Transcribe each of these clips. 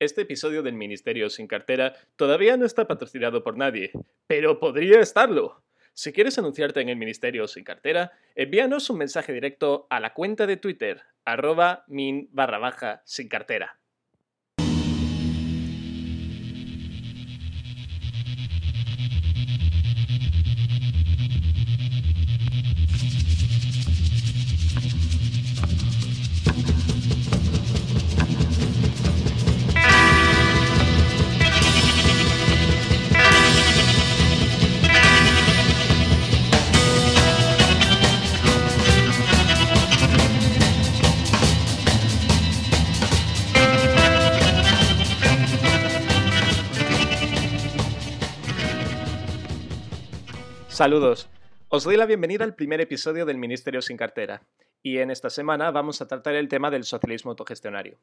Este episodio del Ministerio sin cartera todavía no está patrocinado por nadie, pero podría estarlo. Si quieres anunciarte en el Ministerio sin cartera, envíanos un mensaje directo a la cuenta de Twitter, arroba min barra baja sin cartera. Saludos. Os doy la bienvenida al primer episodio del Ministerio sin cartera, y en esta semana vamos a tratar el tema del socialismo autogestionario.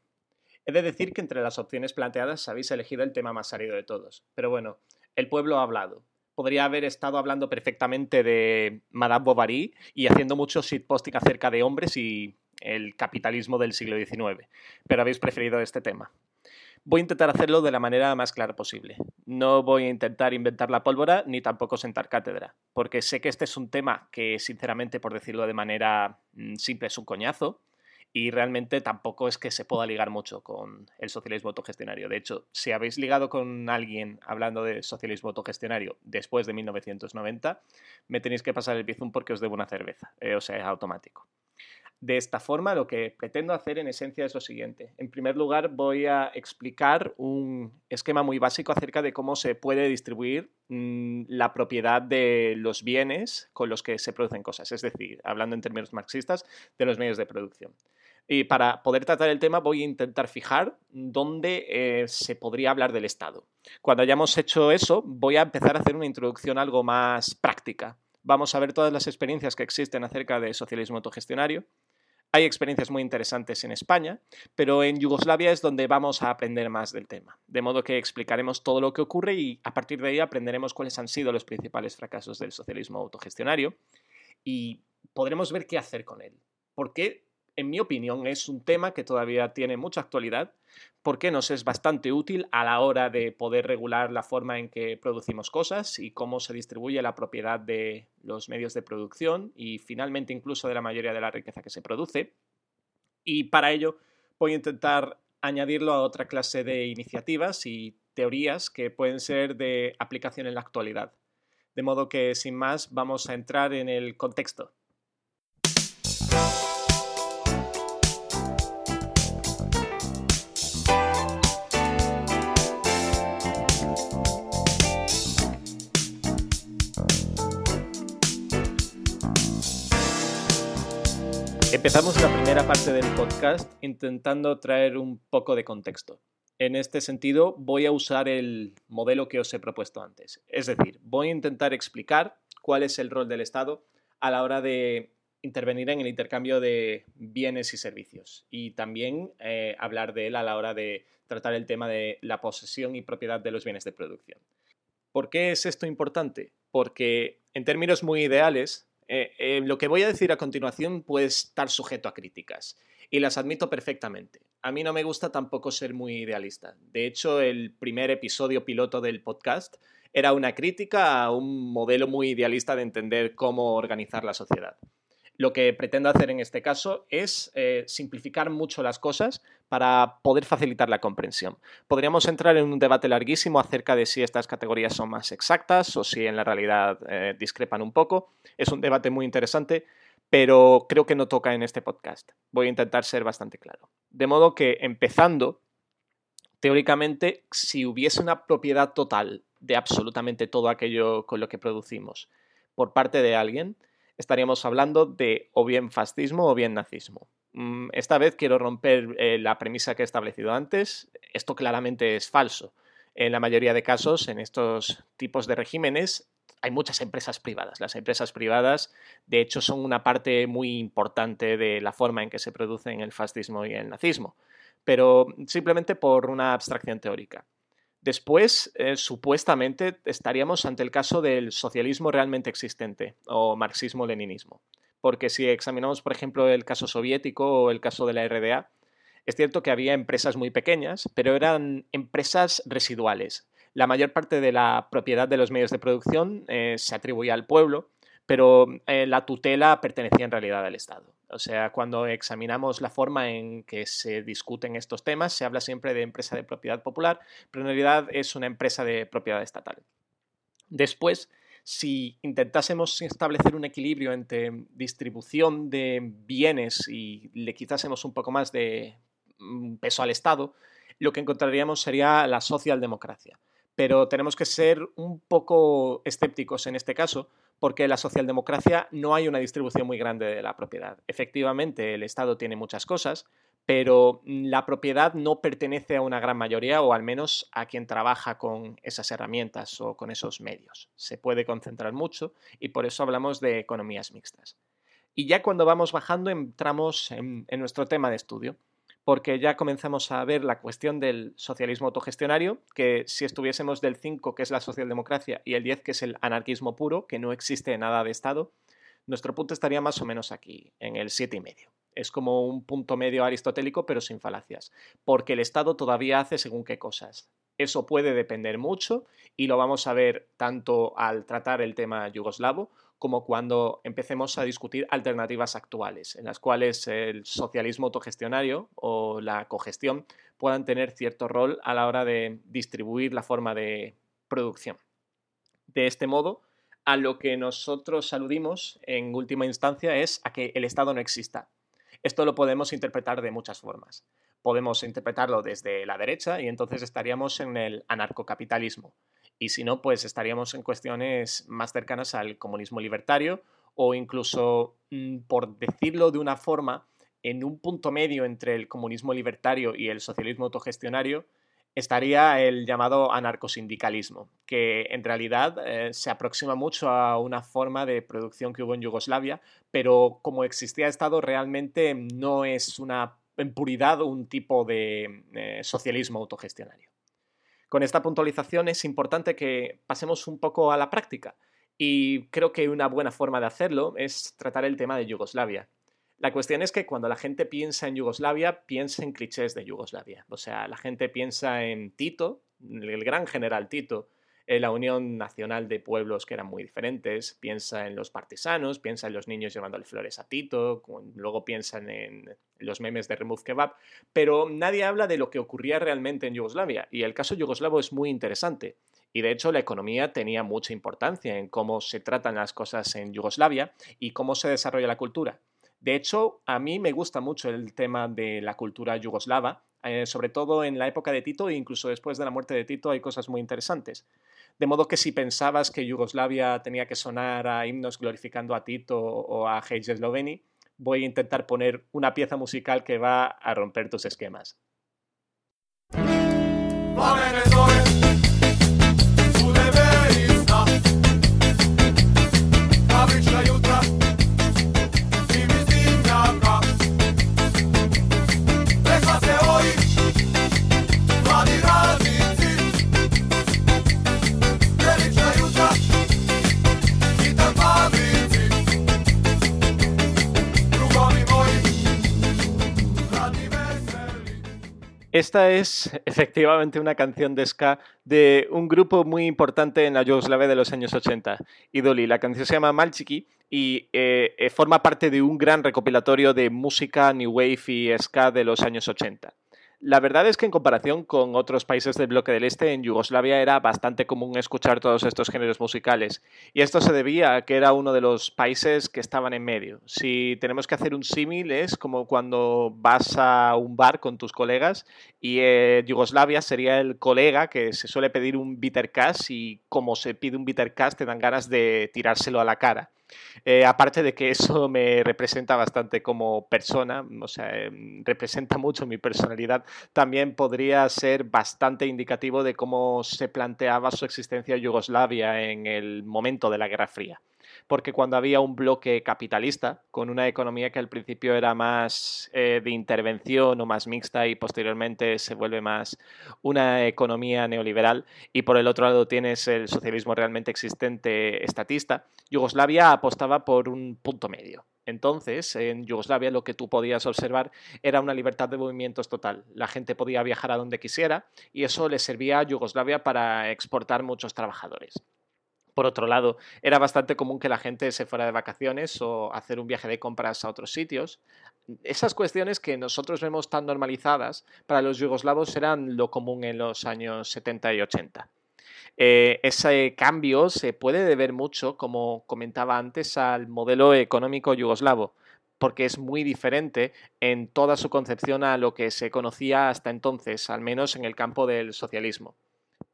He de decir que entre las opciones planteadas habéis elegido el tema más árido de todos, pero bueno, el pueblo ha hablado. Podría haber estado hablando perfectamente de Madame Bovary y haciendo mucho shitposting acerca de hombres y el capitalismo del siglo XIX, pero habéis preferido este tema. Voy a intentar hacerlo de la manera más clara posible. No voy a intentar inventar la pólvora ni tampoco sentar cátedra, porque sé que este es un tema que, sinceramente, por decirlo de manera mm, simple, es un coñazo y realmente tampoco es que se pueda ligar mucho con el socialismo autogestionario. De hecho, si habéis ligado con alguien hablando de socialismo autogestionario después de 1990, me tenéis que pasar el bizum porque os debo una cerveza, eh, o sea, es automático. De esta forma, lo que pretendo hacer en esencia es lo siguiente. En primer lugar, voy a explicar un esquema muy básico acerca de cómo se puede distribuir mm, la propiedad de los bienes con los que se producen cosas, es decir, hablando en términos marxistas, de los medios de producción. Y para poder tratar el tema voy a intentar fijar dónde eh, se podría hablar del Estado. Cuando hayamos hecho eso, voy a empezar a hacer una introducción algo más práctica. Vamos a ver todas las experiencias que existen acerca de socialismo autogestionario, hay experiencias muy interesantes en España, pero en Yugoslavia es donde vamos a aprender más del tema. De modo que explicaremos todo lo que ocurre y a partir de ahí aprenderemos cuáles han sido los principales fracasos del socialismo autogestionario y podremos ver qué hacer con él. ¿Por qué en mi opinión, es un tema que todavía tiene mucha actualidad porque nos es bastante útil a la hora de poder regular la forma en que producimos cosas y cómo se distribuye la propiedad de los medios de producción y finalmente incluso de la mayoría de la riqueza que se produce. Y para ello voy a intentar añadirlo a otra clase de iniciativas y teorías que pueden ser de aplicación en la actualidad. De modo que, sin más, vamos a entrar en el contexto. Empezamos la primera parte del podcast intentando traer un poco de contexto. En este sentido, voy a usar el modelo que os he propuesto antes. Es decir, voy a intentar explicar cuál es el rol del Estado a la hora de intervenir en el intercambio de bienes y servicios y también eh, hablar de él a la hora de tratar el tema de la posesión y propiedad de los bienes de producción. ¿Por qué es esto importante? Porque en términos muy ideales, eh, eh, lo que voy a decir a continuación puede estar sujeto a críticas y las admito perfectamente. A mí no me gusta tampoco ser muy idealista. De hecho, el primer episodio piloto del podcast era una crítica a un modelo muy idealista de entender cómo organizar la sociedad. Lo que pretendo hacer en este caso es eh, simplificar mucho las cosas para poder facilitar la comprensión. Podríamos entrar en un debate larguísimo acerca de si estas categorías son más exactas o si en la realidad eh, discrepan un poco. Es un debate muy interesante, pero creo que no toca en este podcast. Voy a intentar ser bastante claro. De modo que, empezando, teóricamente, si hubiese una propiedad total de absolutamente todo aquello con lo que producimos por parte de alguien, estaríamos hablando de o bien fascismo o bien nazismo. Mm, esta vez quiero romper eh, la premisa que he establecido antes. Esto claramente es falso. En la mayoría de casos, en estos tipos de regímenes, hay muchas empresas privadas. Las empresas privadas, de hecho, son una parte muy importante de la forma en que se producen el fascismo y el nazismo, pero simplemente por una abstracción teórica. Después, eh, supuestamente, estaríamos ante el caso del socialismo realmente existente o marxismo-leninismo. Porque si examinamos, por ejemplo, el caso soviético o el caso de la RDA, Es cierto que había empresas muy pequeñas, pero eran empresas residuales. La mayor parte de la propiedad de los medios de producción eh, se atribuía al pueblo, pero eh, la tutela pertenecía en realidad al Estado. O sea, cuando examinamos la forma en que se discuten estos temas, se habla siempre de empresa de propiedad popular, pero en realidad es una empresa de propiedad estatal. Después, si intentásemos establecer un equilibrio entre distribución de bienes y le quitásemos un poco más de mm, peso al Estado, lo que encontraríamos sería la socialdemocracia. Pero tenemos que ser un poco escépticos en este caso, porque en la socialdemocracia no hay una distribución muy grande de la propiedad. Efectivamente, el Estado tiene muchas cosas, pero la propiedad no pertenece a una gran mayoría o al menos a quien trabaja con esas herramientas o con esos medios. Se puede concentrar mucho y por eso hablamos de economías mixtas. Y ya cuando vamos bajando entramos en, en nuestro tema de estudio porque ya comenzamos a ver la cuestión del socialismo autogestionario, que si estuviésemos del 5, que es la socialdemocracia, y el 10, que es el anarquismo puro, que no existe nada de Estado, nuestro punto estaría más o menos aquí, en el 7,5. Es como un punto medio aristotélico, pero sin falacias, porque el Estado todavía hace según qué cosas. Eso puede depender mucho y lo vamos a ver tanto al tratar el tema yugoslavo como cuando empecemos a discutir alternativas actuales, en las cuales el socialismo autogestionario o la cogestión puedan tener cierto rol a la hora de distribuir la forma de producción. De este modo, a lo que nosotros aludimos en última instancia es a que el Estado no exista. Esto lo podemos interpretar de muchas formas. Podemos interpretarlo desde la derecha y entonces estaríamos en el anarcocapitalismo, y si no, pues estaríamos en cuestiones más cercanas al comunismo libertario o incluso, mm, por decirlo de una forma, en un punto medio entre el comunismo libertario y el socialismo autogestionario, estaría el llamado anarcosindicalismo, que en realidad eh, se aproxima mucho a una forma de producción que hubo en Yugoslavia, pero como existía Estado realmente no es una en puridad un tipo de eh, socialismo autogestionario. Con esta puntualización es importante que pasemos un poco a la práctica y creo que una buena forma de hacerlo es tratar el tema de Yugoslavia. La cuestión es que cuando la gente piensa en Yugoslavia, piensa en clichés de Yugoslavia. O sea, la gente piensa en Tito, el gran general Tito, en la Unión Nacional de Pueblos que eran muy diferentes, piensa en los partisanos, piensa en los niños llevándole flores a Tito, luego piensan en los memes de Remove Kebab, pero nadie habla de lo que ocurría realmente en Yugoslavia, y el caso yugoslavo es muy interesante. Y de hecho la economía tenía mucha importancia en cómo se tratan las cosas en Yugoslavia y cómo se desarrolla la cultura. De hecho, a mí me gusta mucho el tema de la cultura yugoslava, eh, sobre todo en la época de Tito e incluso después de la muerte de Tito hay cosas muy interesantes. De modo que si pensabas que Yugoslavia tenía que sonar a himnos glorificando a Tito o a Hage Sloveni, voy a intentar poner una pieza musical que va a romper tus esquemas. Esta es efectivamente una canción de ska de un grupo muy importante en la Yugoslavia de los años 80, Idoli. La canción se llama Malchiki y eh, eh, forma parte de un gran recopilatorio de música new wave y ska de los años 80. La verdad es que en comparación con otros países del bloque del Este, en Yugoslavia era bastante común escuchar todos estos géneros musicales. Y esto se debía a que era uno de los países que estaban en medio. Si tenemos que hacer un símil, es como cuando vas a un bar con tus colegas y eh, Yugoslavia sería el colega que se suele pedir un bitter cash y como se pide un bitter cash te dan ganas de tirárselo a la cara. Eh, aparte de que eso me representa bastante como persona, o sea, em, representa mucho mi personalidad, también podría ser bastante indicativo de cómo se planteaba su existencia Yugoslavia en el momento de la Guerra Fría. Porque cuando había un bloque capitalista, con una economía que al principio era más eh, de intervención o más mixta y posteriormente se vuelve más una economía neoliberal, y por el otro lado tienes el socialismo realmente existente estatista, Yugoslavia apostaba por un punto medio. Entonces, en Yugoslavia lo que tú podías observar era una libertad de movimientos total. La gente podía viajar a donde quisiera y eso le servía a Yugoslavia para exportar muchos trabajadores. Por otro lado, era bastante común que la gente se fuera de vacaciones o hacer un viaje de compras a otros sitios. Esas cuestiones que nosotros vemos tan normalizadas, para los yugoslavos eran lo común en los años 70 y 80. Eh, ese cambio se puede deber mucho, como comentaba antes, al modelo económico yugoslavo, porque es muy diferente en toda su concepción a lo que se conocía hasta entonces, al menos en el campo del socialismo.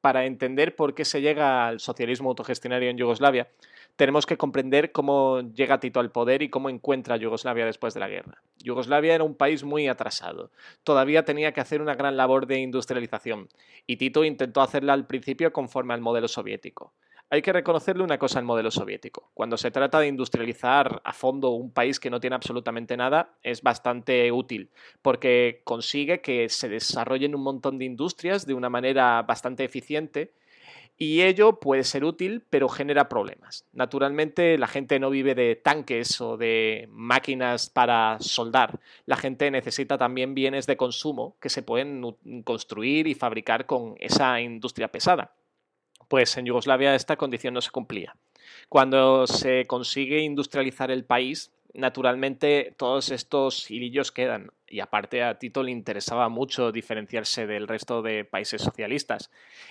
Para entender por qué se llega al socialismo autogestionario en Yugoslavia, tenemos que comprender cómo llega Tito al poder y cómo encuentra Yugoslavia después de la guerra. Yugoslavia era un país muy atrasado. Todavía tenía que hacer una gran labor de industrialización y Tito intentó hacerla al principio conforme al modelo soviético. Hay que reconocerle una cosa al modelo soviético. Cuando se trata de industrializar a fondo un país que no tiene absolutamente nada, es bastante útil, porque consigue que se desarrollen un montón de industrias de una manera bastante eficiente y ello puede ser útil, pero genera problemas. Naturalmente, la gente no vive de tanques o de máquinas para soldar. La gente necesita también bienes de consumo que se pueden construir y fabricar con esa industria pesada. Pues en Yugoslavia esta condición no se cumplía. Cuando se consigue industrializar el país, naturalmente todos estos hilillos quedan y aparte a Tito le interesaba mucho diferenciarse del resto de países socialistas.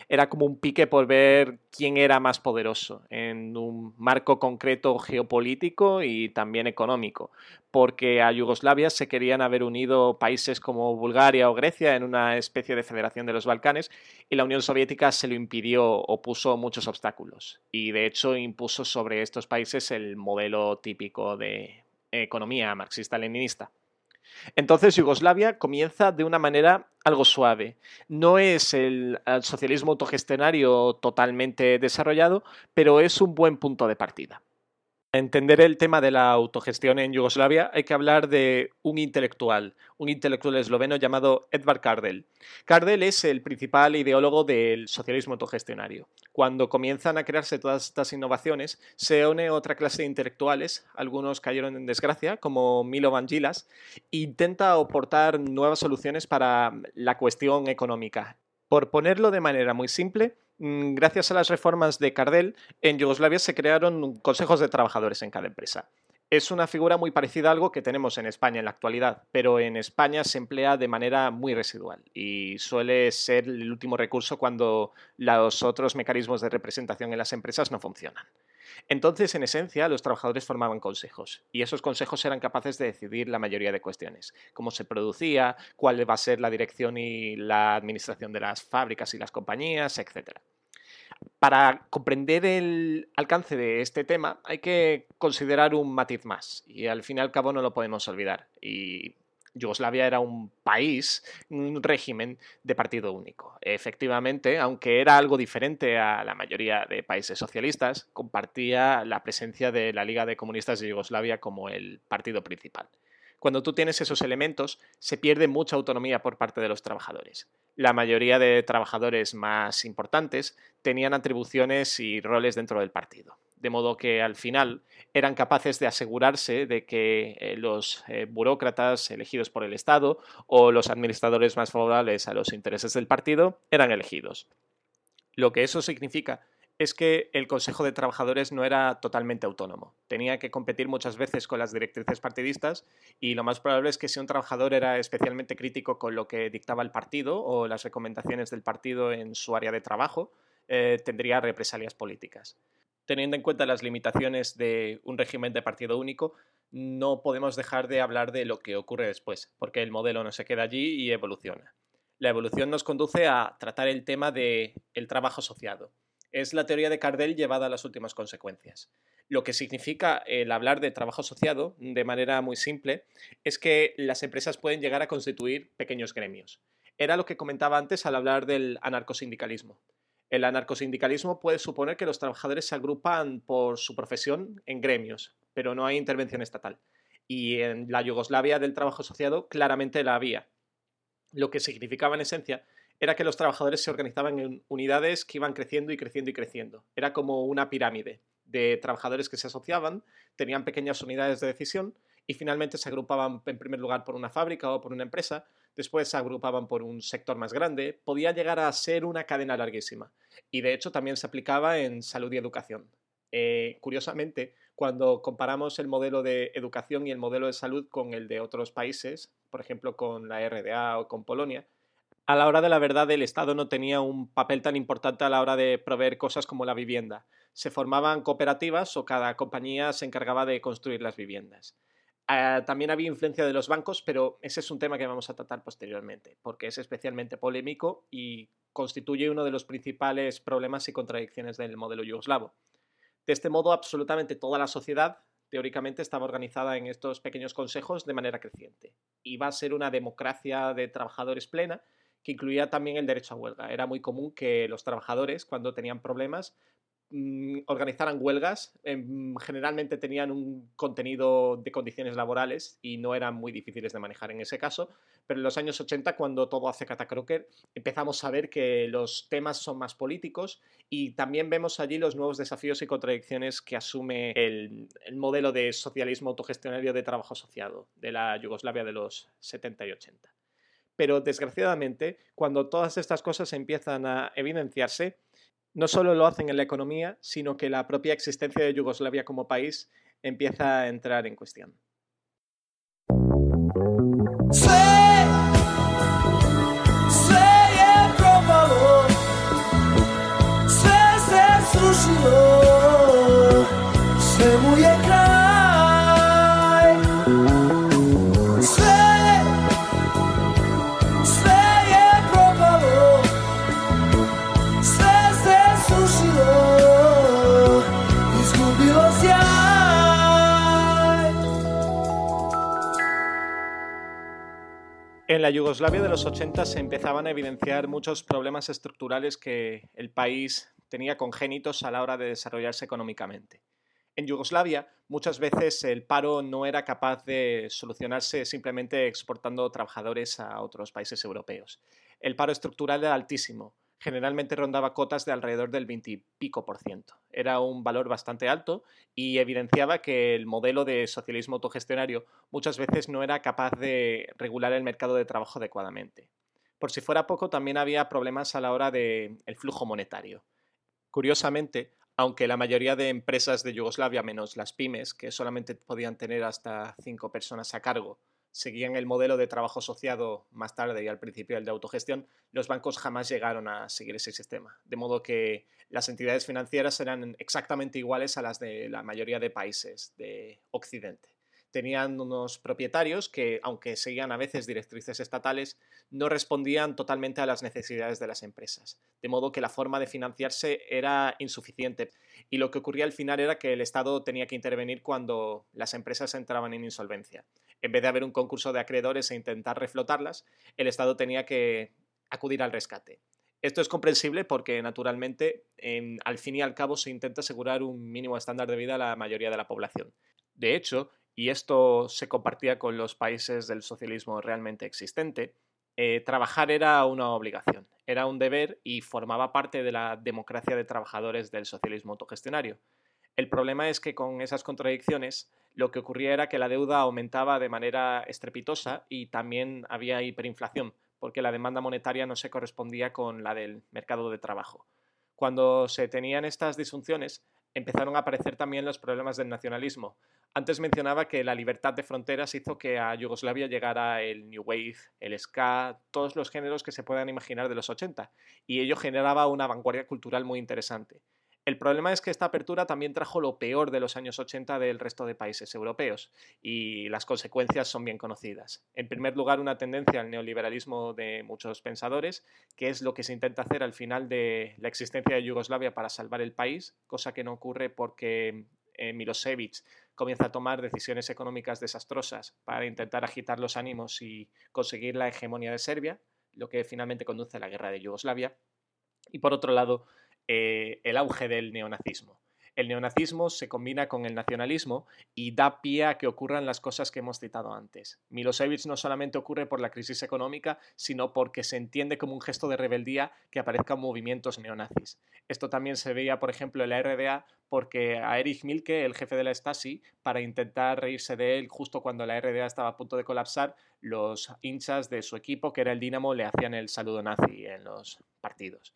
Era como un pique por ver quién era más poderoso en un marco concreto geopolítico y también económico, porque a Yugoslavia se querían haber unido países como Bulgaria o Grecia en una especie de federación de los Balcanes y la Unión Soviética se lo impidió o puso muchos obstáculos y de hecho impuso sobre estos países el modelo típico de economía marxista-leninista. Entonces Yugoslavia comienza de una manera algo suave. No es el, socialismo autogestionario totalmente desarrollado, pero es un buen punto de partida. Para entender el tema de la autogestión en Yugoslavia hay que hablar de un intelectual, un intelectual esloveno llamado Edvard Kardel. Kardel es el principal ideólogo del socialismo autogestionario. Cuando comienzan a crearse todas estas innovaciones, se une otra clase de intelectuales, algunos cayeron en desgracia, como Milo Vangilas, e intenta aportar nuevas soluciones para la cuestión económica. Por ponerlo de manera muy simple, Mm, gracias a las reformas de Cardel, en Yugoslavia se crearon consejos de trabajadores en cada empresa. Es una figura muy parecida a algo que tenemos en España en la actualidad, pero en España se emplea de manera muy residual y suele ser el último recurso cuando los otros mecanismos de representación en las empresas no funcionan. Entonces, en esencia, los trabajadores formaban consejos y esos consejos eran capaces de decidir la mayoría de cuestiones, cómo se producía, cuál va a ser la dirección y la administración de las fábricas y las compañías, etc. Para comprender el alcance de este tema hay que considerar un matiz más y al fin y al cabo no lo podemos olvidar. Yugoslavia era un país, un régimen de partido único. Efectivamente, aunque era algo diferente a la mayoría de países socialistas, compartía la presencia de la Liga de Comunistas de Yugoslavia como el partido principal. Cuando tú tienes esos elementos, se pierde mucha autonomía por parte de los trabajadores. La mayoría de trabajadores más importantes tenían atribuciones y roles dentro del partido de modo que al final eran capaces de asegurarse de que eh, los eh, burócratas elegidos por el Estado o los administradores más favorables a los intereses del partido eran elegidos. Lo que eso significa es que el Consejo de Trabajadores no era totalmente autónomo. Tenía que competir muchas veces con las directrices partidistas y lo más probable es que si un trabajador era especialmente crítico con lo que dictaba el partido o las recomendaciones del partido en su área de trabajo, eh, tendría represalias políticas. Teniendo en cuenta las limitaciones de un régimen de partido único, no podemos dejar de hablar de lo que ocurre después, porque el modelo no se queda allí y evoluciona. La evolución nos conduce a tratar el tema del el trabajo asociado es la teoría de Cardell llevada a las últimas consecuencias. Lo que significa el hablar de trabajo asociado, de manera muy simple, es que las empresas pueden llegar a constituir pequeños gremios. Era lo que comentaba antes al hablar del anarcosindicalismo. El anarcosindicalismo puede suponer que los trabajadores se agrupan por su profesión en gremios, pero no hay intervención estatal. Y en la Yugoslavia del trabajo asociado claramente la había. Lo que significaba en esencia era que los trabajadores se organizaban en unidades que iban creciendo y creciendo y creciendo. Era como una pirámide de trabajadores que se asociaban, tenían pequeñas unidades de decisión y finalmente se agrupaban en primer lugar por una fábrica o por una empresa, después se agrupaban por un sector más grande, podía llegar a ser una cadena larguísima. Y de hecho también se aplicaba en salud y educación. Eh, curiosamente, cuando comparamos el modelo de educación y el modelo de salud con el de otros países, por ejemplo con la RDA o con Polonia, a la hora de la verdad el Estado no tenía un papel tan importante a la hora de proveer cosas como la vivienda. Se formaban cooperativas o cada compañía se encargaba de construir las viviendas. Ah, también había influencia de los bancos, pero ese es un tema que vamos a tratar posteriormente, porque es especialmente polémico y constituye uno de los principales problemas y contradicciones del modelo yugoslavo. De este modo, absolutamente toda la sociedad teóricamente estaba organizada en estos pequeños consejos de manera creciente. Iba a ser una democracia de trabajadores plena que incluía también el derecho a huelga. Era muy común que los trabajadores, cuando tenían problemas, mm, organizaran huelgas. Em, generalmente tenían un contenido de condiciones laborales y no eran muy difíciles de manejar en ese caso. Pero en los años 80, cuando todo hace catacroker, empezamos a ver que los temas son más políticos y también vemos allí los nuevos desafíos y contradicciones que asume el, el modelo de socialismo autogestionario de trabajo asociado de la Yugoslavia de los 70 y 80 pero desgraciadamente, cuando todas estas cosas empiezan a evidenciarse, no solo lo hacen en la economía, sino que la propia existencia de Yugoslavia como país empieza a entrar en cuestión. En la Yugoslavia de los 80 se empezaban a evidenciar muchos problemas estructurales que el país tenía congénitos a la hora de desarrollarse económicamente. En Yugoslavia muchas veces el paro no era capaz de solucionarse simplemente exportando trabajadores a otros países europeos. El paro estructural era altísimo, generalmente rondaba cotas de alrededor del 20 y pico por ciento. Era un valor bastante alto y evidenciaba que el modelo de socialismo autogestionario muchas veces no era capaz de regular el mercado de trabajo adecuadamente. Por si fuera poco, también había problemas a la hora del flujo monetario. Curiosamente, aunque la mayoría de empresas de Yugoslavia, menos las pymes, que solamente podían tener hasta cinco personas a cargo, seguían el modelo de trabajo asociado más tarde y al principio el de autogestión, los bancos jamás llegaron a seguir ese sistema. De modo que las entidades financieras eran exactamente iguales a las de la mayoría de países de Occidente. Tenían unos propietarios que, aunque seguían a veces directrices estatales, no respondían totalmente a las necesidades de las empresas. De modo que la forma de financiarse era insuficiente. Y lo que ocurría al final era que el Estado tenía que intervenir cuando las empresas entraban en insolvencia en vez de haber un concurso de acreedores e intentar reflotarlas, el Estado tenía que acudir al rescate. Esto es comprensible porque, naturalmente, al fin y al cabo se intenta asegurar un mínimo estándar de vida a la mayoría de la población. De hecho, y esto se compartía con los países del socialismo realmente existente, eh, trabajar era una obligación, era un deber y formaba parte de la democracia de trabajadores del socialismo autogestionario. El problema es que con esas contradicciones lo que ocurría era que la deuda aumentaba de manera estrepitosa y también había hiperinflación, porque la demanda monetaria no se correspondía con la del mercado de trabajo. Cuando se tenían estas disfunciones, empezaron a aparecer también los problemas del nacionalismo. Antes mencionaba que la libertad de fronteras hizo que a Yugoslavia llegara el New Wave, el ska, todos los géneros que se puedan imaginar de los 80, y ello generaba una vanguardia cultural muy interesante. El problema es que esta apertura también trajo lo peor de los años 80 del resto de países europeos y las consecuencias son bien conocidas. En primer lugar, una tendencia al neoliberalismo de muchos pensadores, que es lo que se intenta hacer al final de la existencia de Yugoslavia para salvar el país, cosa que no ocurre porque eh, Milosevic comienza a tomar decisiones económicas desastrosas para intentar agitar los ánimos y conseguir la hegemonía de Serbia, lo que finalmente conduce a la guerra de Yugoslavia Y por otro lado, eh, el auge del neonazismo el neonazismo se combina con el nacionalismo y da pie a que ocurran las cosas que hemos citado antes. Milosevic no solamente ocurre por la crisis económica, sino porque se entiende como un gesto de rebeldía que aparezcan movimientos neonazis. Esto también se veía, por ejemplo, en la RDA, porque a Erich Milke, el jefe de la Stasi, para intentar reírse de él justo cuando la RDA estaba a punto de colapsar, los hinchas de su equipo, que era el Dinamo, le hacían el saludo nazi en los partidos.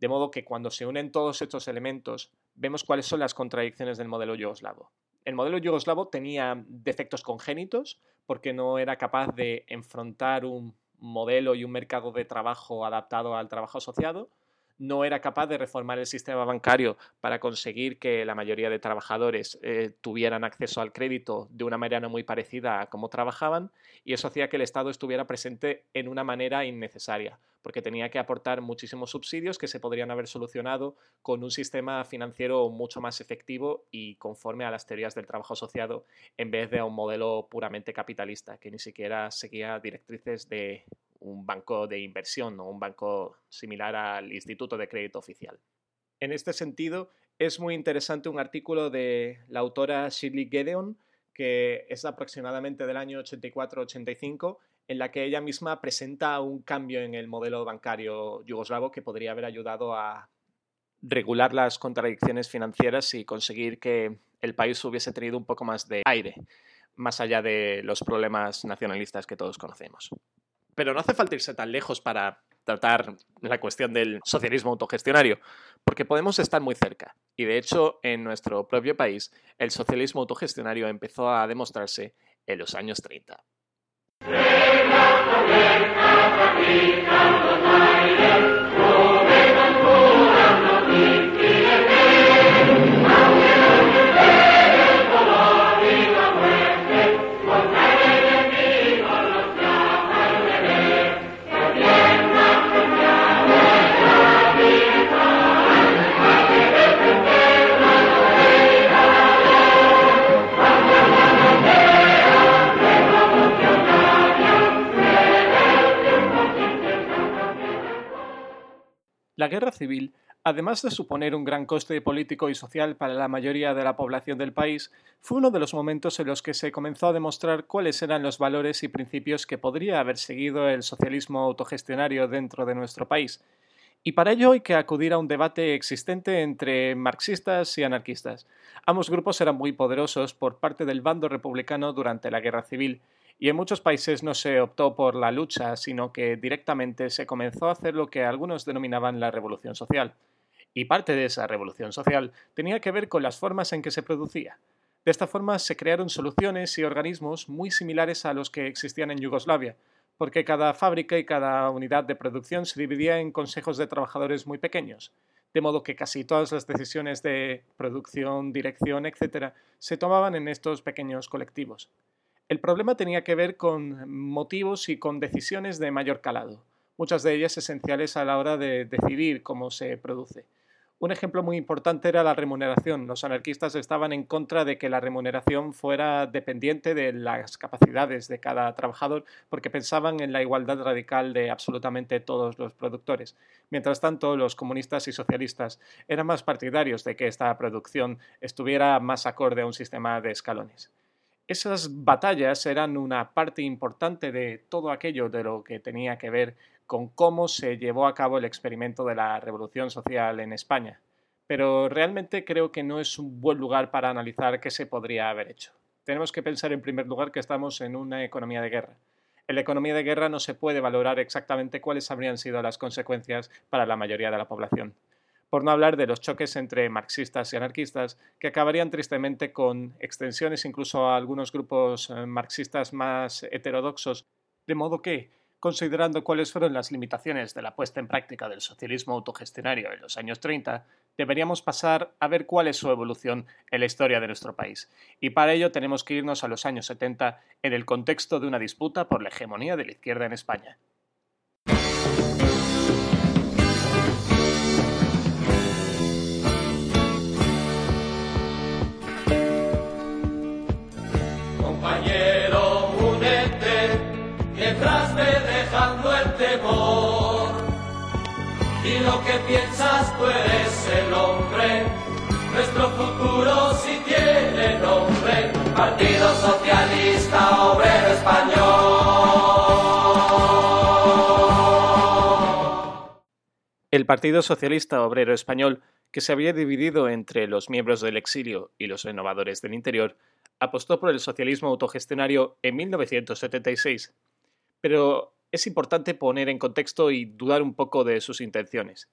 De modo que cuando se unen todos estos elementos, vemos cuáles son las contradicciones del modelo yugoslavo. El modelo yugoslavo tenía defectos congénitos porque no era capaz de enfrentar un modelo y un mercado de trabajo adaptado al trabajo asociado, no era capaz de reformar el sistema bancario para conseguir que la mayoría de trabajadores eh, tuvieran acceso al crédito de una manera muy parecida a cómo trabajaban y eso hacía que el Estado estuviera presente en una manera innecesaria, porque tenía que aportar muchísimos subsidios que se podrían haber solucionado con un sistema financiero mucho más efectivo y conforme a las teorías del trabajo asociado en vez de a un modelo puramente capitalista que ni siquiera seguía directrices de un banco de inversión o un banco similar al Instituto de Crédito Oficial. En este sentido, es muy interesante un artículo de la autora Shirley Gedeon, que es aproximadamente del año 84-85, en la que ella misma presenta un cambio en el modelo bancario yugoslavo que podría haber ayudado a regular las contradicciones financieras y conseguir que el país hubiese tenido un poco más de aire, más allá de los problemas nacionalistas que todos conocemos. Pero no hace falta irse tan lejos para tratar la cuestión del socialismo autogestionario, porque podemos estar muy cerca. Y de hecho, en nuestro propio país, el socialismo autogestionario empezó a demostrarse en los años 30. La guerra civil, además de suponer un gran coste político y social para la mayoría de la población del país, fue uno de los momentos en los que se comenzó a demostrar cuáles eran los valores y principios que podría haber seguido el socialismo autogestionario dentro de nuestro país. Y para ello hay que acudir a un debate existente entre marxistas y anarquistas. Ambos grupos eran muy poderosos por parte del bando republicano durante la guerra civil, y en muchos países no se optó por la lucha, sino que directamente se comenzó a hacer lo que algunos denominaban la revolución social. Y parte de esa revolución social tenía que ver con las formas en que se producía. De esta forma se crearon soluciones y organismos muy similares a los que existían en Yugoslavia, porque cada fábrica y cada unidad de producción se dividía en consejos de trabajadores muy pequeños, de modo que casi todas las decisiones de producción, dirección, etc., se tomaban en estos pequeños colectivos. El problema tenía que ver con motivos y con decisiones de mayor calado, muchas de ellas esenciales a la hora de decidir cómo se produce. Un ejemplo muy importante era la remuneración. Los anarquistas estaban en contra de que la remuneración fuera dependiente de las capacidades de cada trabajador porque pensaban en la igualdad radical de absolutamente todos los productores. Mientras tanto, los comunistas y socialistas eran más partidarios de que esta producción estuviera más acorde a un sistema de escalones. Esas batallas eran una parte importante de todo aquello de lo que tenía que ver con cómo se llevó a cabo el experimento de la revolución social en España. Pero realmente creo que no es un buen lugar para analizar qué se podría haber hecho. Tenemos que pensar en primer lugar que estamos en una economía de guerra. En la economía de guerra no se puede valorar exactamente cuáles habrían sido las consecuencias para la mayoría de la población por no hablar de los choques entre marxistas y anarquistas, que acabarían tristemente con extensiones incluso a algunos grupos eh, marxistas más heterodoxos, de modo que, considerando cuáles fueron las limitaciones de la puesta en práctica del socialismo autogestionario en los años 30, deberíamos pasar a ver cuál es su evolución en la historia de nuestro país. Y para ello tenemos que irnos a los años 70 en el contexto de una disputa por la hegemonía de la izquierda en España. Lo que piensas tú eres hombre. Nuestro futuro sí tiene nombre, Partido Socialista Obrero Español. El Partido Socialista Obrero Español, que se había dividido entre los miembros del exilio y los renovadores del interior, apostó por el socialismo autogestionario en 1976. Pero es importante poner en contexto y dudar un poco de sus intenciones.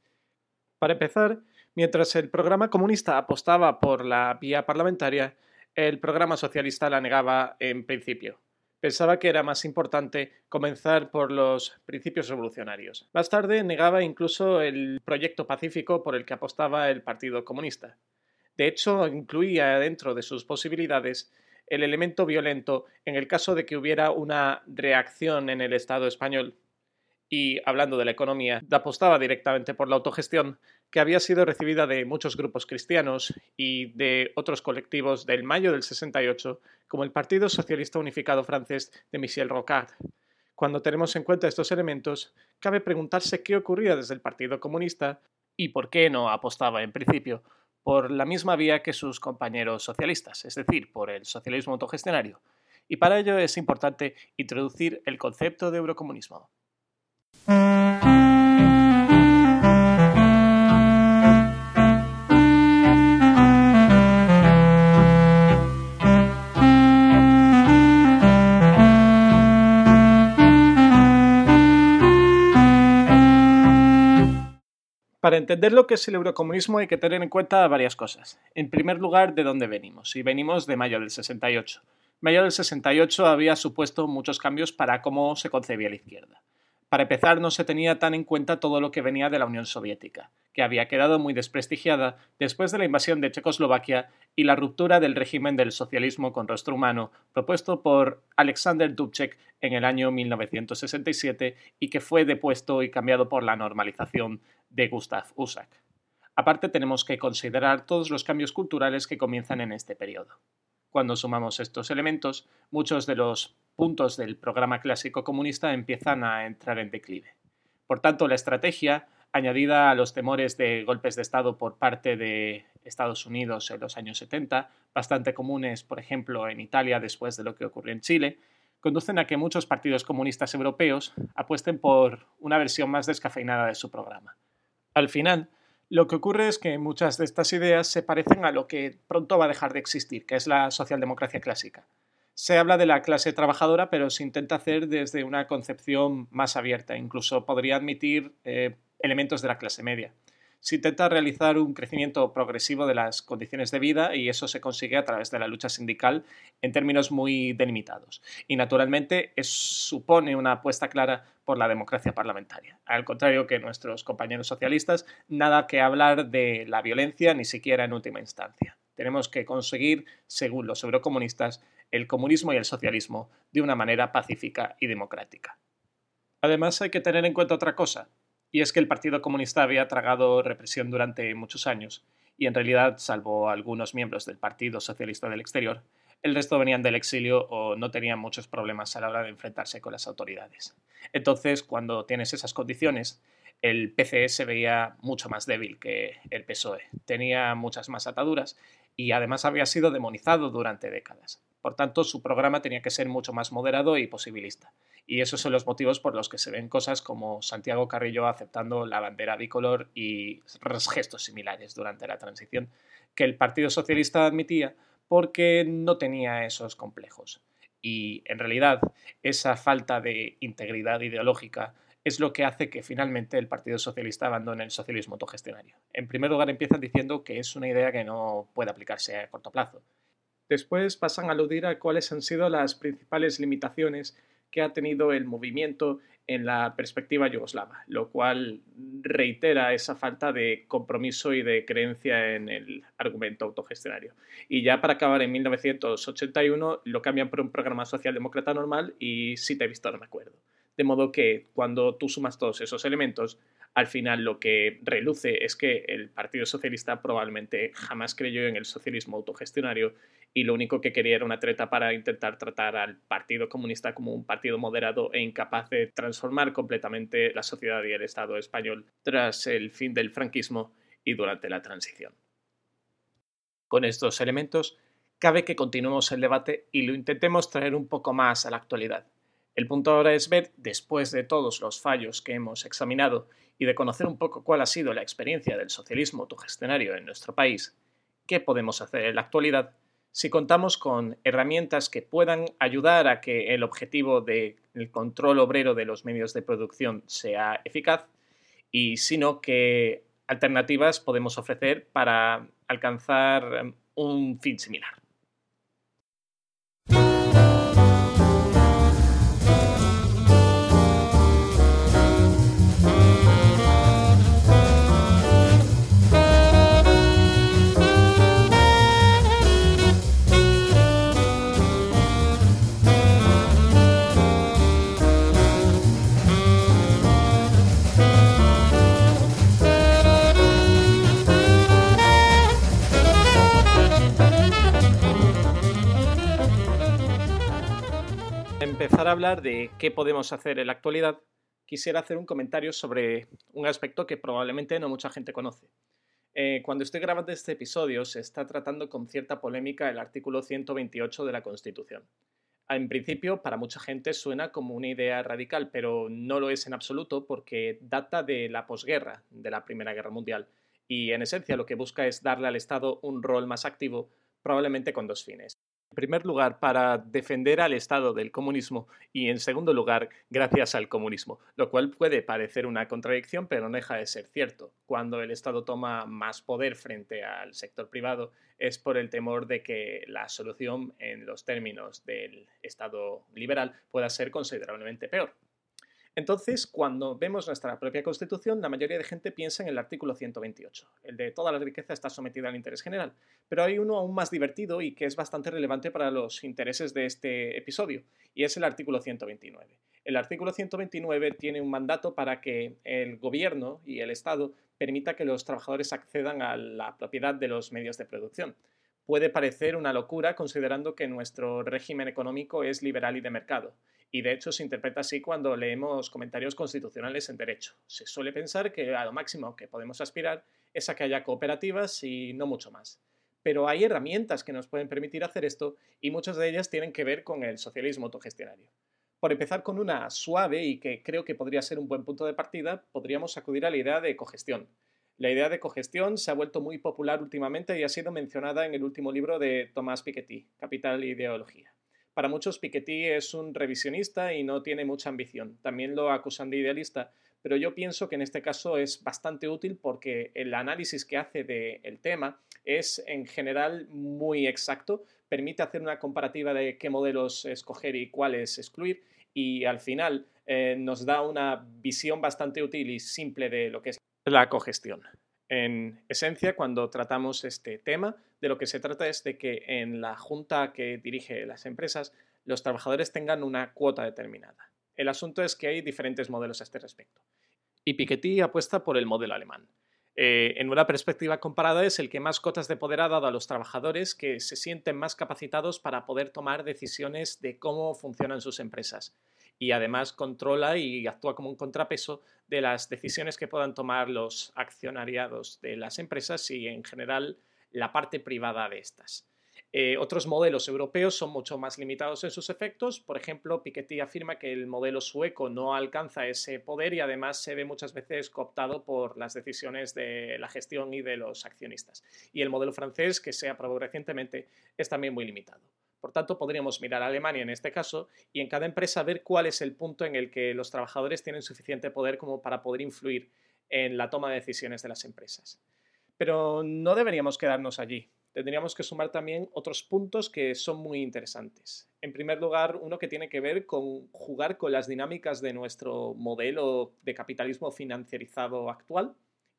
Para empezar, mientras el programa comunista apostaba por la vía parlamentaria, el programa socialista la negaba en principio. Pensaba que era más importante comenzar por los principios revolucionarios. Más tarde negaba incluso el proyecto pacífico por el que apostaba el Partido Comunista. De hecho, incluía dentro de sus posibilidades el elemento violento en el caso de que hubiera una reacción en el Estado español. Y hablando de la economía, apostaba directamente por la autogestión, que había sido recibida de muchos grupos cristianos y de otros colectivos del mayo del 68, como el Partido Socialista Unificado francés de Michel Rocard. Cuando tenemos en cuenta estos elementos, cabe preguntarse qué ocurría desde el Partido Comunista y por qué no apostaba en principio por la misma vía que sus compañeros socialistas, es decir, por el socialismo autogestionario. Y para ello es importante introducir el concepto de eurocomunismo. Para entender lo que es el eurocomunismo hay que tener en cuenta varias cosas. En primer lugar, de dónde venimos. Y venimos de mayo del 68. Mayo del 68 había supuesto muchos cambios para cómo se concebía la izquierda. Para empezar, no se tenía tan en cuenta todo lo que venía de la Unión Soviética, que había quedado muy desprestigiada después de la invasión de Checoslovaquia y la ruptura del régimen del socialismo con rostro humano propuesto por Alexander Dubček en el año 1967 y que fue depuesto y cambiado por la normalización de Gustav Usak. Aparte tenemos que considerar todos los cambios culturales que comienzan en este periodo. Cuando sumamos estos elementos, muchos de los puntos del programa clásico comunista empiezan a entrar en declive. Por tanto, la estrategia, añadida a los temores de golpes de Estado por parte de Estados Unidos en los años 70, bastante comunes, por ejemplo, en Italia después de lo que ocurrió en Chile, conducen a que muchos partidos comunistas europeos apuesten por una versión más descafeinada de su programa. Al final, lo que ocurre es que muchas de estas ideas se parecen a lo que pronto va a dejar de existir, que es la socialdemocracia clásica. Se habla de la clase trabajadora, pero se intenta hacer desde una concepción más abierta, incluso podría admitir eh, elementos de la clase media se intenta realizar un crecimiento progresivo de las condiciones de vida y eso se consigue a través de la lucha sindical en términos muy delimitados. Y naturalmente supone una apuesta clara por la democracia parlamentaria. Al contrario que nuestros compañeros socialistas, nada que hablar de la violencia ni siquiera en última instancia. Tenemos que conseguir, según los eurocomunistas, el comunismo y el socialismo de una manera pacífica y democrática. Además hay que tener en cuenta otra cosa, y es que el Partido Comunista había tragado represión durante muchos años, y en realidad, salvo algunos miembros del Partido Socialista del Exterior, el resto venían del exilio o no tenían muchos problemas a la hora de enfrentarse con las autoridades. Entonces, cuando tienes esas condiciones, el PCE se veía mucho más débil que el PSOE. Tenía muchas más ataduras y además había sido demonizado durante décadas. Por tanto, su programa tenía que ser mucho más moderado y posibilista. Y esos son los motivos por los que se ven cosas como Santiago Carrillo aceptando la bandera bicolor y gestos similares durante la transición, que el Partido Socialista admitía porque no tenía esos complejos. Y en realidad, esa falta de integridad ideológica es lo que hace que finalmente el Partido Socialista abandone el socialismo autogestionario. En primer lugar, empiezan diciendo que es una idea que no puede aplicarse a corto plazo. Después pasan a aludir a cuáles han sido las principales limitaciones que ha tenido el movimiento en la perspectiva yugoslava, lo cual reitera esa falta de compromiso y de creencia en el argumento autogestionario. Y ya para acabar, en 1981 lo cambian por un programa socialdemócrata normal y si te he visto no me acuerdo. De modo que cuando tú sumas todos esos elementos, al final lo que reluce es que el Partido Socialista probablemente jamás creyó en el socialismo autogestionario y lo único que quería era una treta para intentar tratar al Partido Comunista como un partido moderado e incapaz de transformar completamente la sociedad y el Estado español tras el fin del franquismo y durante la transición. Con estos elementos, cabe que continuemos el debate y lo intentemos traer un poco más a la actualidad. El punto ahora es ver, después de todos los fallos que hemos examinado y de conocer un poco cuál ha sido la experiencia del socialismo autogestionario en nuestro país, qué podemos hacer en la actualidad si contamos con herramientas que puedan ayudar a que el objetivo del control obrero de los medios de producción sea eficaz y si no, qué alternativas podemos ofrecer para alcanzar un fin similar. Empezar a hablar de qué podemos hacer en la actualidad, quisiera hacer un comentario sobre un aspecto que probablemente no mucha gente conoce. Eh, cuando estoy grabando este episodio se está tratando con cierta polémica el artículo 128 de la Constitución. En principio, para mucha gente suena como una idea radical, pero no lo es en absoluto porque data de la posguerra, de la Primera Guerra Mundial, y en esencia lo que busca es darle al Estado un rol más activo, probablemente con dos fines. En primer lugar, para defender al Estado del comunismo y, en segundo lugar, gracias al comunismo, lo cual puede parecer una contradicción, pero no deja de ser cierto. Cuando el Estado toma más poder frente al sector privado es por el temor de que la solución en los términos del Estado liberal pueda ser considerablemente peor. Entonces, cuando vemos nuestra propia Constitución, la mayoría de gente piensa en el artículo 128, el de toda la riqueza está sometida al interés general. Pero hay uno aún más divertido y que es bastante relevante para los intereses de este episodio, y es el artículo 129. El artículo 129 tiene un mandato para que el gobierno y el Estado permita que los trabajadores accedan a la propiedad de los medios de producción. Puede parecer una locura considerando que nuestro régimen económico es liberal y de mercado y de hecho se interpreta así cuando leemos comentarios constitucionales en derecho. Se suele pensar que a lo máximo que podemos aspirar es a que haya cooperativas y no mucho más. Pero hay herramientas que nos pueden permitir hacer esto y muchas de ellas tienen que ver con el socialismo autogestionario. Por empezar con una suave y que creo que podría ser un buen punto de partida, podríamos acudir a la idea de cogestión. La idea de cogestión se ha vuelto muy popular últimamente y ha sido mencionada en el último libro de Tomás Piketty, Capital e Ideología. Para muchos, Piketty es un revisionista y no tiene mucha ambición. También lo acusan de idealista, pero yo pienso que en este caso es bastante útil porque el análisis que hace del tema es en general muy exacto, permite hacer una comparativa de qué modelos escoger y cuáles excluir y al final eh, nos da una visión bastante útil y simple de lo que es la cogestión. En esencia, cuando tratamos este tema, de lo que se trata es de que en la junta que dirige las empresas, los trabajadores tengan una cuota determinada. El asunto es que hay diferentes modelos a este respecto. Y Piketty apuesta por el modelo alemán. Eh, en una perspectiva comparada es el que más cotas de poder ha dado a los trabajadores que se sienten más capacitados para poder tomar decisiones de cómo funcionan sus empresas y además controla y actúa como un contrapeso de las decisiones que puedan tomar los accionariados de las empresas y en general la parte privada de estas. Eh, otros modelos europeos son mucho más limitados en sus efectos. Por ejemplo, Piketty afirma que el modelo sueco no alcanza ese poder y además se ve muchas veces cooptado por las decisiones de la gestión y de los accionistas. Y el modelo francés, que se aprobó recientemente, es también muy limitado. Por tanto, podríamos mirar a Alemania en este caso y en cada empresa ver cuál es el punto en el que los trabajadores tienen suficiente poder como para poder influir en la toma de decisiones de las empresas. Pero no deberíamos quedarnos allí. Tendríamos que sumar también otros puntos que son muy interesantes. En primer lugar, uno que tiene que ver con jugar con las dinámicas de nuestro modelo de capitalismo financiarizado actual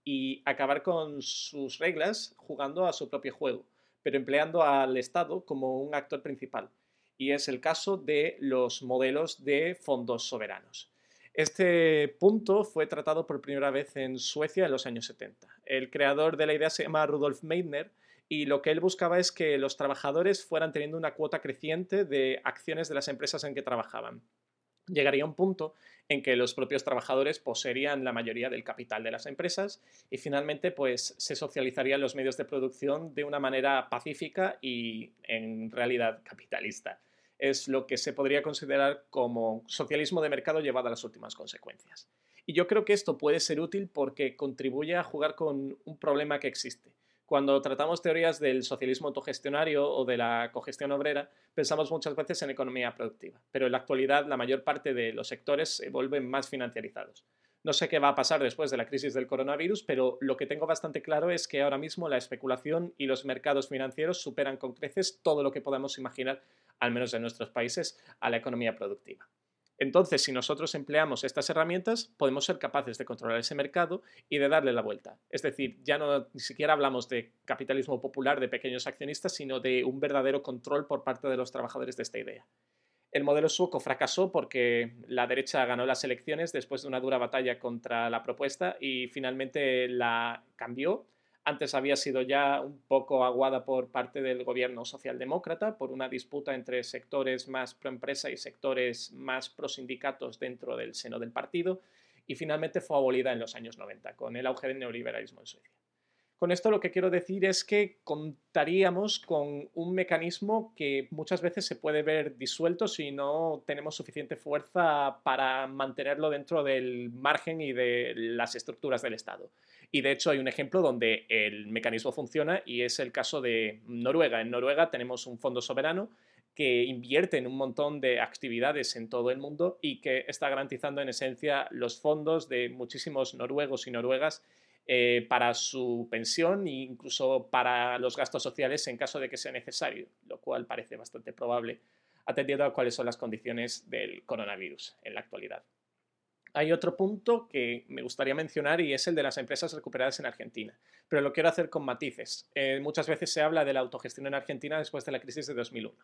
y acabar con sus reglas jugando a su propio juego pero empleando al Estado como un actor principal. Y es el caso de los modelos de fondos soberanos. Este punto fue tratado por primera vez en Suecia en los años 70. El creador de la idea se llama Rudolf Meitner y lo que él buscaba es que los trabajadores fueran teniendo una cuota creciente de acciones de las empresas en que trabajaban. Llegaría un punto en que los propios trabajadores poseerían la mayoría del capital de las empresas y finalmente pues se socializarían los medios de producción de una manera pacífica y en realidad capitalista. Es lo que se podría considerar como socialismo de mercado llevado a las últimas consecuencias. Y yo creo que esto puede ser útil porque contribuye a jugar con un problema que existe cuando tratamos teorías del socialismo autogestionario o de la cogestión obrera, pensamos muchas veces en economía productiva, pero en la actualidad la mayor parte de los sectores se vuelven más financiarizados. No sé qué va a pasar después de la crisis del coronavirus, pero lo que tengo bastante claro es que ahora mismo la especulación y los mercados financieros superan con creces todo lo que podamos imaginar, al menos en nuestros países, a la economía productiva. Entonces, si nosotros empleamos estas herramientas, podemos ser capaces de controlar ese mercado y de darle la vuelta. Es decir, ya no ni siquiera hablamos de capitalismo popular de pequeños accionistas, sino de un verdadero control por parte de los trabajadores de esta idea. El modelo sueco fracasó porque la derecha ganó las elecciones después de una dura batalla contra la propuesta y finalmente la cambió antes había sido ya un poco aguada por parte del gobierno socialdemócrata por una disputa entre sectores más pro empresa y sectores más pro sindicatos dentro del seno del partido y finalmente fue abolida en los años 90 con el auge del neoliberalismo en Suecia. Con esto lo que quiero decir es que contaríamos con un mecanismo que muchas veces se puede ver disuelto si no tenemos suficiente fuerza para mantenerlo dentro del margen y de las estructuras del Estado. Y de hecho hay un ejemplo donde el mecanismo funciona y es el caso de Noruega. En Noruega tenemos un fondo soberano que invierte en un montón de actividades en todo el mundo y que está garantizando en esencia los fondos de muchísimos noruegos y noruegas eh, para su pensión e incluso para los gastos sociales en caso de que sea necesario, lo cual parece bastante probable atendiendo a cuáles son las condiciones del coronavirus en la actualidad. Hay otro punto que me gustaría mencionar y es el de las empresas recuperadas en Argentina, pero lo quiero hacer con matices. Eh, muchas veces se habla de la autogestión en Argentina después de la crisis de 2001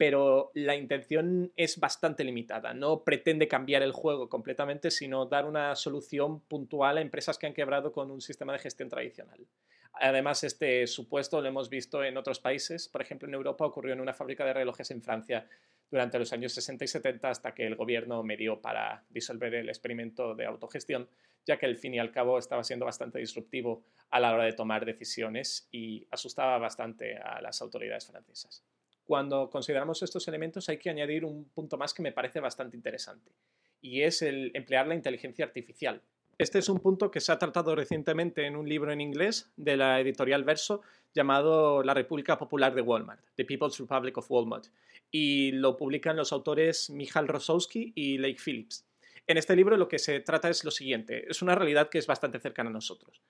pero la intención es bastante limitada. No pretende cambiar el juego completamente, sino dar una solución puntual a empresas que han quebrado con un sistema de gestión tradicional. Además, este supuesto lo hemos visto en otros países. Por ejemplo, en Europa ocurrió en una fábrica de relojes en Francia durante los años 60 y 70 hasta que el gobierno me dio para disolver el experimento de autogestión, ya que al fin y al cabo estaba siendo bastante disruptivo a la hora de tomar decisiones y asustaba bastante a las autoridades francesas cuando consideramos estos elementos hay que añadir un punto más que me parece bastante interesante, y es el emplear la inteligencia artificial. Este es un punto que se ha tratado recientemente en un libro en inglés de la editorial Verso llamado La República Popular de Walmart, The People's Republic of Walmart, y lo publican los autores Michal Rosowski y Lake Phillips. En este libro lo que se trata es lo siguiente, es una realidad que es bastante cercana a nosotros.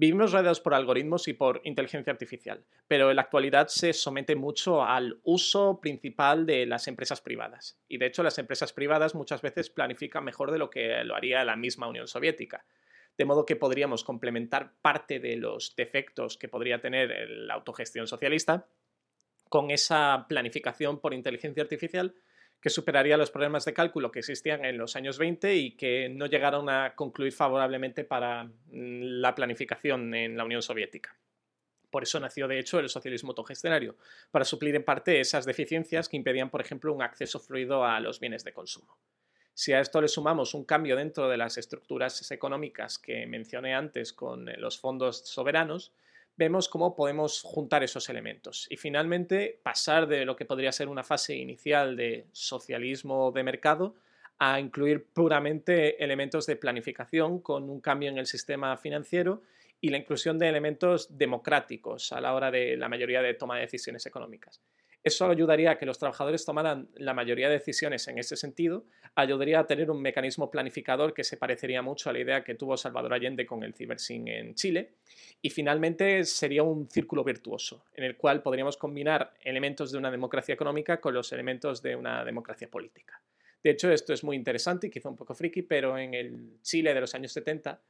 Vivimos rodeados por algoritmos y por inteligencia artificial, pero en la actualidad se somete mucho al uso principal de las empresas privadas. Y de hecho las empresas privadas muchas veces planifican mejor de lo que lo haría la misma Unión Soviética. De modo que podríamos complementar parte de los defectos que podría tener la autogestión socialista con esa planificación por inteligencia artificial que superaría los problemas de cálculo que existían en los años 20 y que no llegaron a concluir favorablemente para mm, la planificación en la Unión Soviética. Por eso nació, de hecho, el socialismo autogestionario, para suplir en parte esas deficiencias que impedían, por ejemplo, un acceso fluido a los bienes de consumo. Si a esto le sumamos un cambio dentro de las estructuras económicas que mencioné antes con los fondos soberanos, vemos cómo podemos juntar esos elementos y finalmente pasar de lo que podría ser una fase inicial de socialismo de mercado a incluir puramente elementos de planificación con un cambio en el sistema financiero y la inclusión de elementos democráticos a la hora de la mayoría de toma de decisiones económicas. Eso ayudaría a que los trabajadores tomaran la mayoría de decisiones en ese sentido, ayudaría a tener un mecanismo planificador que se parecería mucho a la idea que tuvo Salvador Allende con el cibersyn en Chile, y finalmente sería un círculo virtuoso en el cual podríamos combinar elementos de una democracia económica con los elementos de una democracia política. De hecho, esto es muy interesante y quizá un poco friki, pero en el Chile de los años 70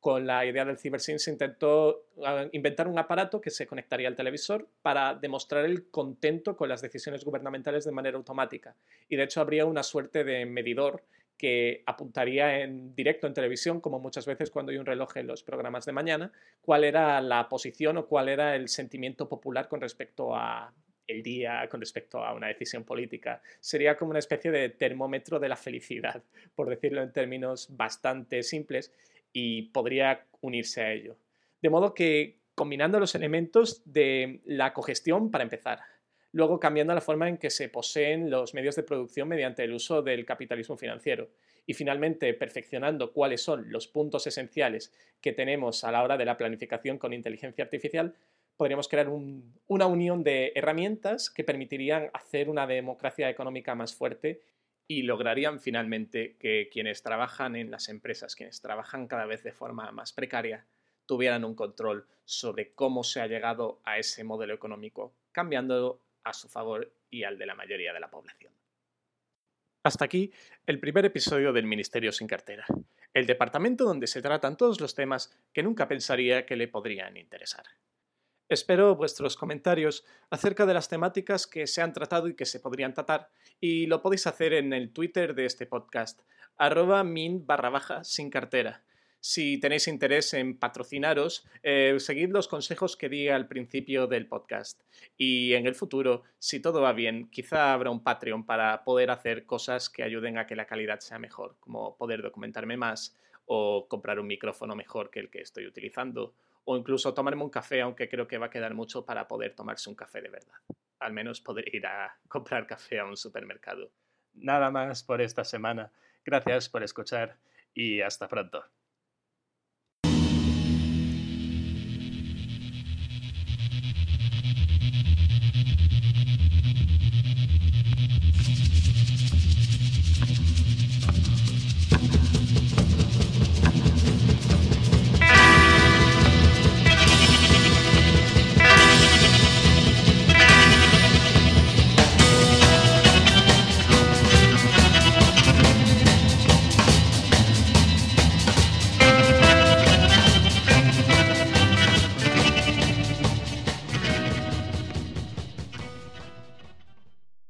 con la idea del CyberSyn se intentó ah, inventar un aparato que se conectaría al televisor para demostrar el contento con las decisiones gubernamentales de manera automática. Y de hecho habría una suerte de medidor que apuntaría en directo en televisión, como muchas veces cuando hay un reloj en los programas de mañana, cuál era la posición o cuál era el sentimiento popular con respecto a el día con respecto a una decisión política. Sería como una especie de termómetro de la felicidad, por decirlo en términos bastante simples, y podría unirse a ello. De modo que combinando los elementos de la cogestión para empezar, luego cambiando la forma en que se poseen los medios de producción mediante el uso del capitalismo financiero y finalmente perfeccionando cuáles son los puntos esenciales que tenemos a la hora de la planificación con inteligencia artificial, podríamos crear una unión de herramientas que permitirían hacer una democracia económica más fuerte y lograrían finalmente que quienes trabajan en las empresas, quienes trabajan cada vez de forma más precaria, tuvieran un control sobre cómo se ha llegado a ese modelo económico, cambiándolo a su favor y al de la mayoría de la población. Hasta aquí el primer episodio del Ministerio sin cartera, el departamento donde se tratan todos los temas que nunca pensaría que le podrían interesar. Espero vuestros comentarios acerca de las temáticas que se han tratado y que se podrían tratar, y lo podéis hacer en el Twitter de este podcast, arroba min barra baja sin cartera. Si tenéis interés en patrocinaros, eh, seguid los consejos que di al principio del podcast. Y en el futuro, si todo va bien, quizá habrá un Patreon para poder hacer cosas que ayuden a que la calidad sea mejor, como poder documentarme más o comprar un micrófono mejor que el que estoy utilizando, o incluso tomarme un café, aunque creo que va a quedar mucho para poder tomarse un café de verdad. Al menos poder ir a comprar café a un supermercado. Nada más por esta semana. Gracias por escuchar y hasta pronto.